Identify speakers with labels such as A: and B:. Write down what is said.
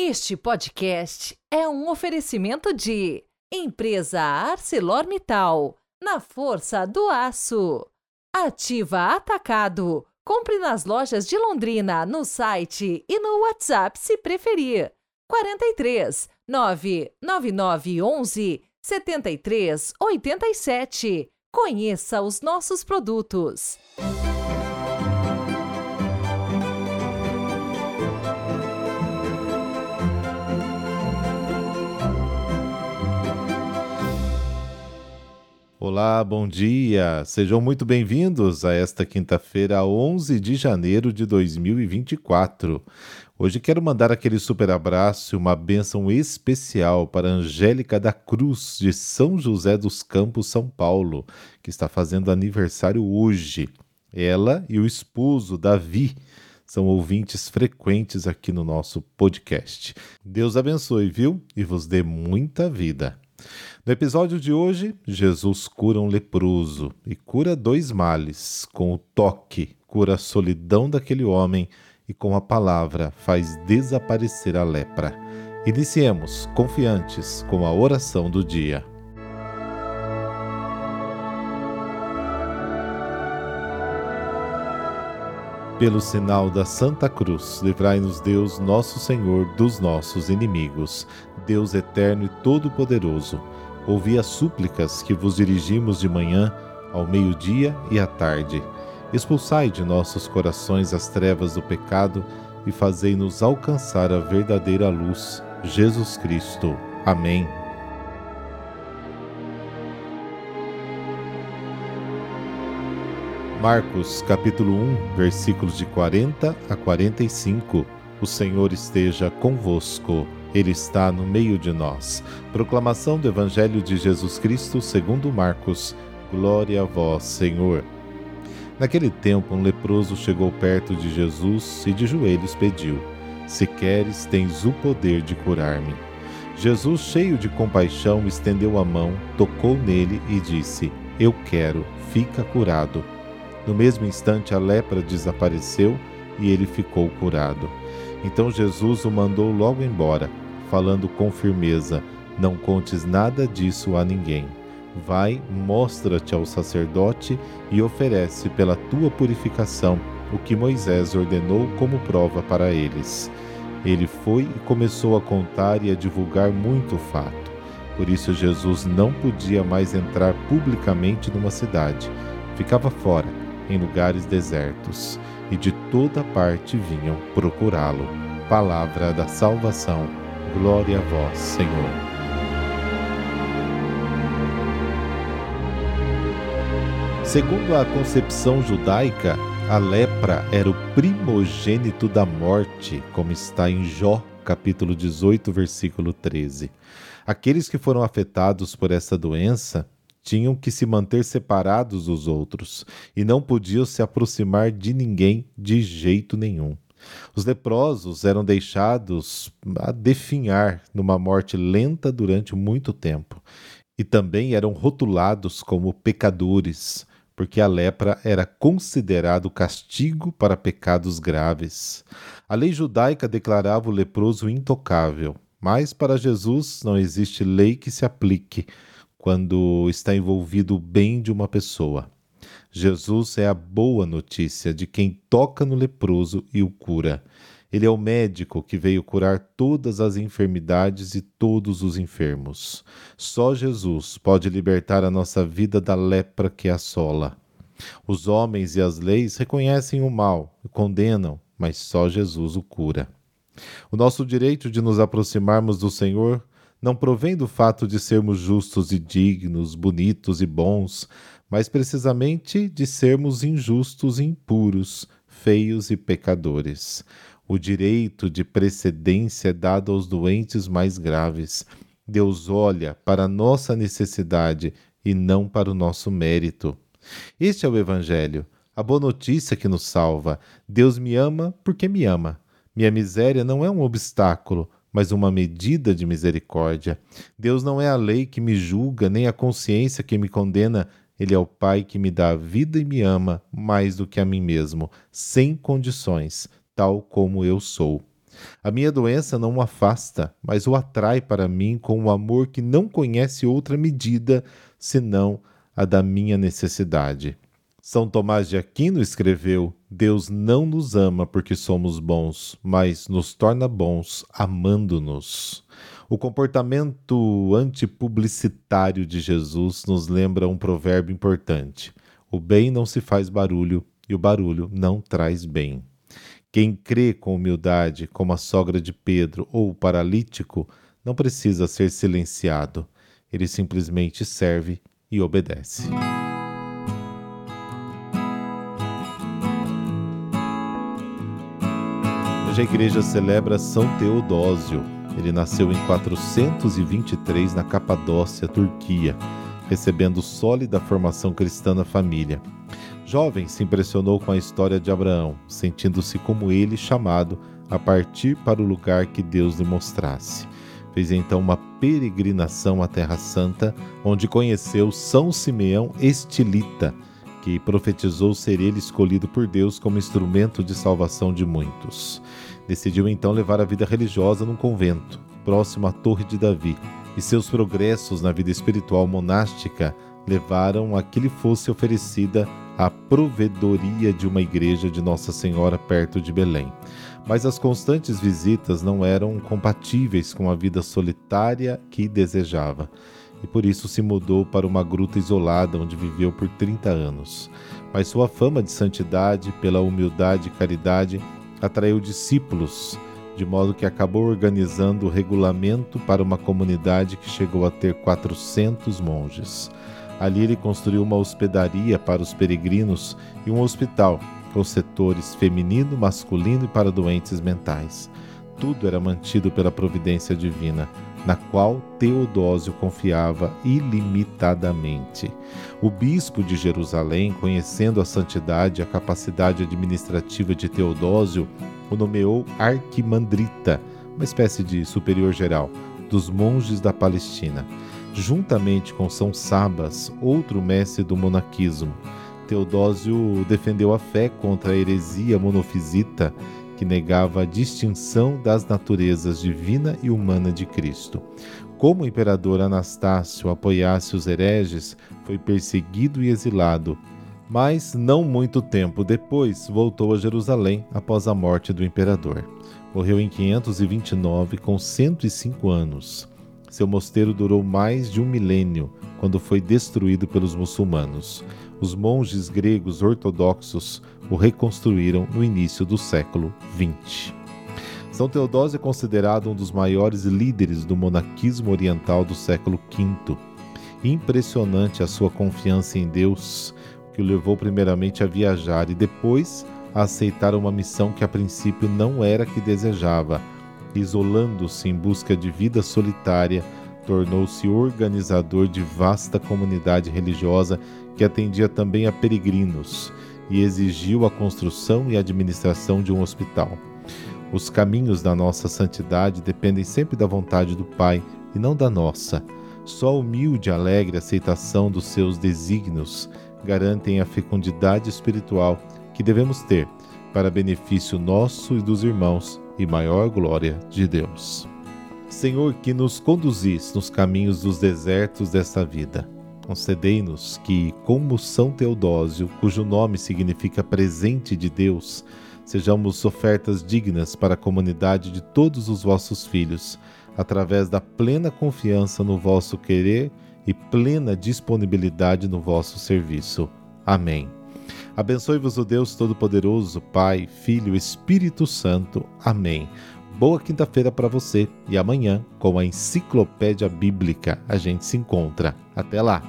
A: Este podcast é um oferecimento de Empresa ArcelorMittal, na força do aço. Ativa Atacado. Compre nas lojas de Londrina, no site e no WhatsApp se preferir. 43 999 11 73 87. Conheça os nossos produtos.
B: Olá, bom dia! Sejam muito bem-vindos a esta quinta-feira, 11 de janeiro de 2024. Hoje quero mandar aquele super abraço e uma bênção especial para Angélica da Cruz, de São José dos Campos, São Paulo, que está fazendo aniversário hoje. Ela e o esposo, Davi, são ouvintes frequentes aqui no nosso podcast. Deus abençoe, viu? E vos dê muita vida. No episódio de hoje, Jesus cura um leproso e cura dois males. Com o toque, cura a solidão daquele homem e com a palavra faz desaparecer a lepra. Iniciemos confiantes com a oração do dia. Pelo sinal da Santa Cruz, livrai-nos Deus, nosso Senhor, dos nossos inimigos. Deus eterno e todo-poderoso, ouvi as súplicas que vos dirigimos de manhã, ao meio-dia e à tarde. Expulsai de nossos corações as trevas do pecado e fazei-nos alcançar a verdadeira luz, Jesus Cristo. Amém. Marcos capítulo 1, versículos de 40 a 45. O Senhor esteja convosco. Ele está no meio de nós. Proclamação do Evangelho de Jesus Cristo, segundo Marcos. Glória a vós, Senhor. Naquele tempo, um leproso chegou perto de Jesus e de joelhos pediu: Se queres, tens o poder de curar-me. Jesus, cheio de compaixão, estendeu a mão, tocou nele e disse: Eu quero, fica curado. No mesmo instante, a lepra desapareceu e ele ficou curado. Então Jesus o mandou logo embora, falando com firmeza: Não contes nada disso a ninguém. Vai, mostra-te ao sacerdote e oferece pela tua purificação o que Moisés ordenou como prova para eles. Ele foi e começou a contar e a divulgar muito o fato. Por isso, Jesus não podia mais entrar publicamente numa cidade. Ficava fora em lugares desertos, e de toda parte vinham procurá-lo. Palavra da salvação. Glória a vós, Senhor. Segundo a concepção judaica, a lepra era o primogênito da morte, como está em Jó, capítulo 18, versículo 13. Aqueles que foram afetados por essa doença tinham que se manter separados dos outros e não podiam se aproximar de ninguém de jeito nenhum. Os leprosos eram deixados a definhar numa morte lenta durante muito tempo e também eram rotulados como pecadores, porque a lepra era considerado castigo para pecados graves. A lei judaica declarava o leproso intocável, mas para Jesus não existe lei que se aplique quando está envolvido o bem de uma pessoa. Jesus é a boa notícia de quem toca no leproso e o cura. Ele é o médico que veio curar todas as enfermidades e todos os enfermos. Só Jesus pode libertar a nossa vida da lepra que assola. Os homens e as leis reconhecem o mal e condenam, mas só Jesus o cura. O nosso direito de nos aproximarmos do Senhor não provém do fato de sermos justos e dignos, bonitos e bons, mas precisamente de sermos injustos e impuros, feios e pecadores. O direito de precedência é dado aos doentes mais graves. Deus olha para a nossa necessidade e não para o nosso mérito. Este é o Evangelho, a boa notícia que nos salva. Deus me ama porque me ama. Minha miséria não é um obstáculo, mas uma medida de misericórdia. Deus não é a lei que me julga, nem a consciência que me condena. Ele é o Pai que me dá a vida e me ama mais do que a mim mesmo, sem condições, tal como eu sou. A minha doença não o afasta, mas o atrai para mim com um amor que não conhece outra medida senão a da minha necessidade. São Tomás de Aquino escreveu: Deus não nos ama porque somos bons, mas nos torna bons amando-nos. O comportamento antipublicitário de Jesus nos lembra um provérbio importante: o bem não se faz barulho e o barulho não traz bem. Quem crê com humildade, como a sogra de Pedro ou o paralítico, não precisa ser silenciado. Ele simplesmente serve e obedece. Hoje a igreja celebra São Teodósio. Ele nasceu em 423 na Capadócia, Turquia, recebendo sólida formação cristã na família. Jovem, se impressionou com a história de Abraão, sentindo-se como ele chamado a partir para o lugar que Deus lhe mostrasse. Fez então uma peregrinação à Terra Santa, onde conheceu São Simeão Estilita, que profetizou ser ele escolhido por Deus como instrumento de salvação de muitos. Decidiu então levar a vida religiosa num convento, próximo à Torre de Davi, e seus progressos na vida espiritual monástica levaram a que lhe fosse oferecida a provedoria de uma igreja de Nossa Senhora perto de Belém. Mas as constantes visitas não eram compatíveis com a vida solitária que desejava, e por isso se mudou para uma gruta isolada onde viveu por 30 anos. Mas sua fama de santidade, pela humildade e caridade, atraiu discípulos, de modo que acabou organizando o regulamento para uma comunidade que chegou a ter 400 monges. Ali ele construiu uma hospedaria para os peregrinos e um hospital com setores feminino, masculino e para doentes mentais. Tudo era mantido pela providência divina, na qual Teodósio confiava ilimitadamente. O bispo de Jerusalém, conhecendo a santidade e a capacidade administrativa de Teodósio, o nomeou arquimandrita, uma espécie de superior geral, dos monges da Palestina, juntamente com São Sabas, outro mestre do monaquismo. Teodósio defendeu a fé contra a heresia monofisita que negava a distinção das naturezas divina e humana de Cristo. Como o imperador Anastácio apoiasse os hereges, foi perseguido e exilado, mas não muito tempo depois voltou a Jerusalém após a morte do imperador. Morreu em 529 com 105 anos. Seu mosteiro durou mais de um milênio quando foi destruído pelos muçulmanos. Os monges gregos ortodoxos o reconstruíram no início do século XX. São Teodósio é considerado um dos maiores líderes do monaquismo oriental do século V. Impressionante a sua confiança em Deus, que o levou primeiramente a viajar e depois a aceitar uma missão que a princípio não era que desejava. Isolando-se em busca de vida solitária, tornou-se organizador de vasta comunidade religiosa que atendia também a peregrinos e exigiu a construção e administração de um hospital. Os caminhos da nossa santidade dependem sempre da vontade do Pai e não da nossa. Só a humilde e alegre aceitação dos seus desígnios garantem a fecundidade espiritual que devemos ter para benefício nosso e dos irmãos e maior glória de Deus. Senhor, que nos conduzis nos caminhos dos desertos desta vida concedei-nos que, como São Teodósio, cujo nome significa presente de Deus, sejamos ofertas dignas para a comunidade de todos os vossos filhos, através da plena confiança no vosso querer e plena disponibilidade no vosso serviço. Amém. Abençoe-vos o Deus Todo-Poderoso, Pai, Filho Espírito Santo. Amém. Boa quinta-feira para você e amanhã, com a Enciclopédia Bíblica, a gente se encontra. Até lá!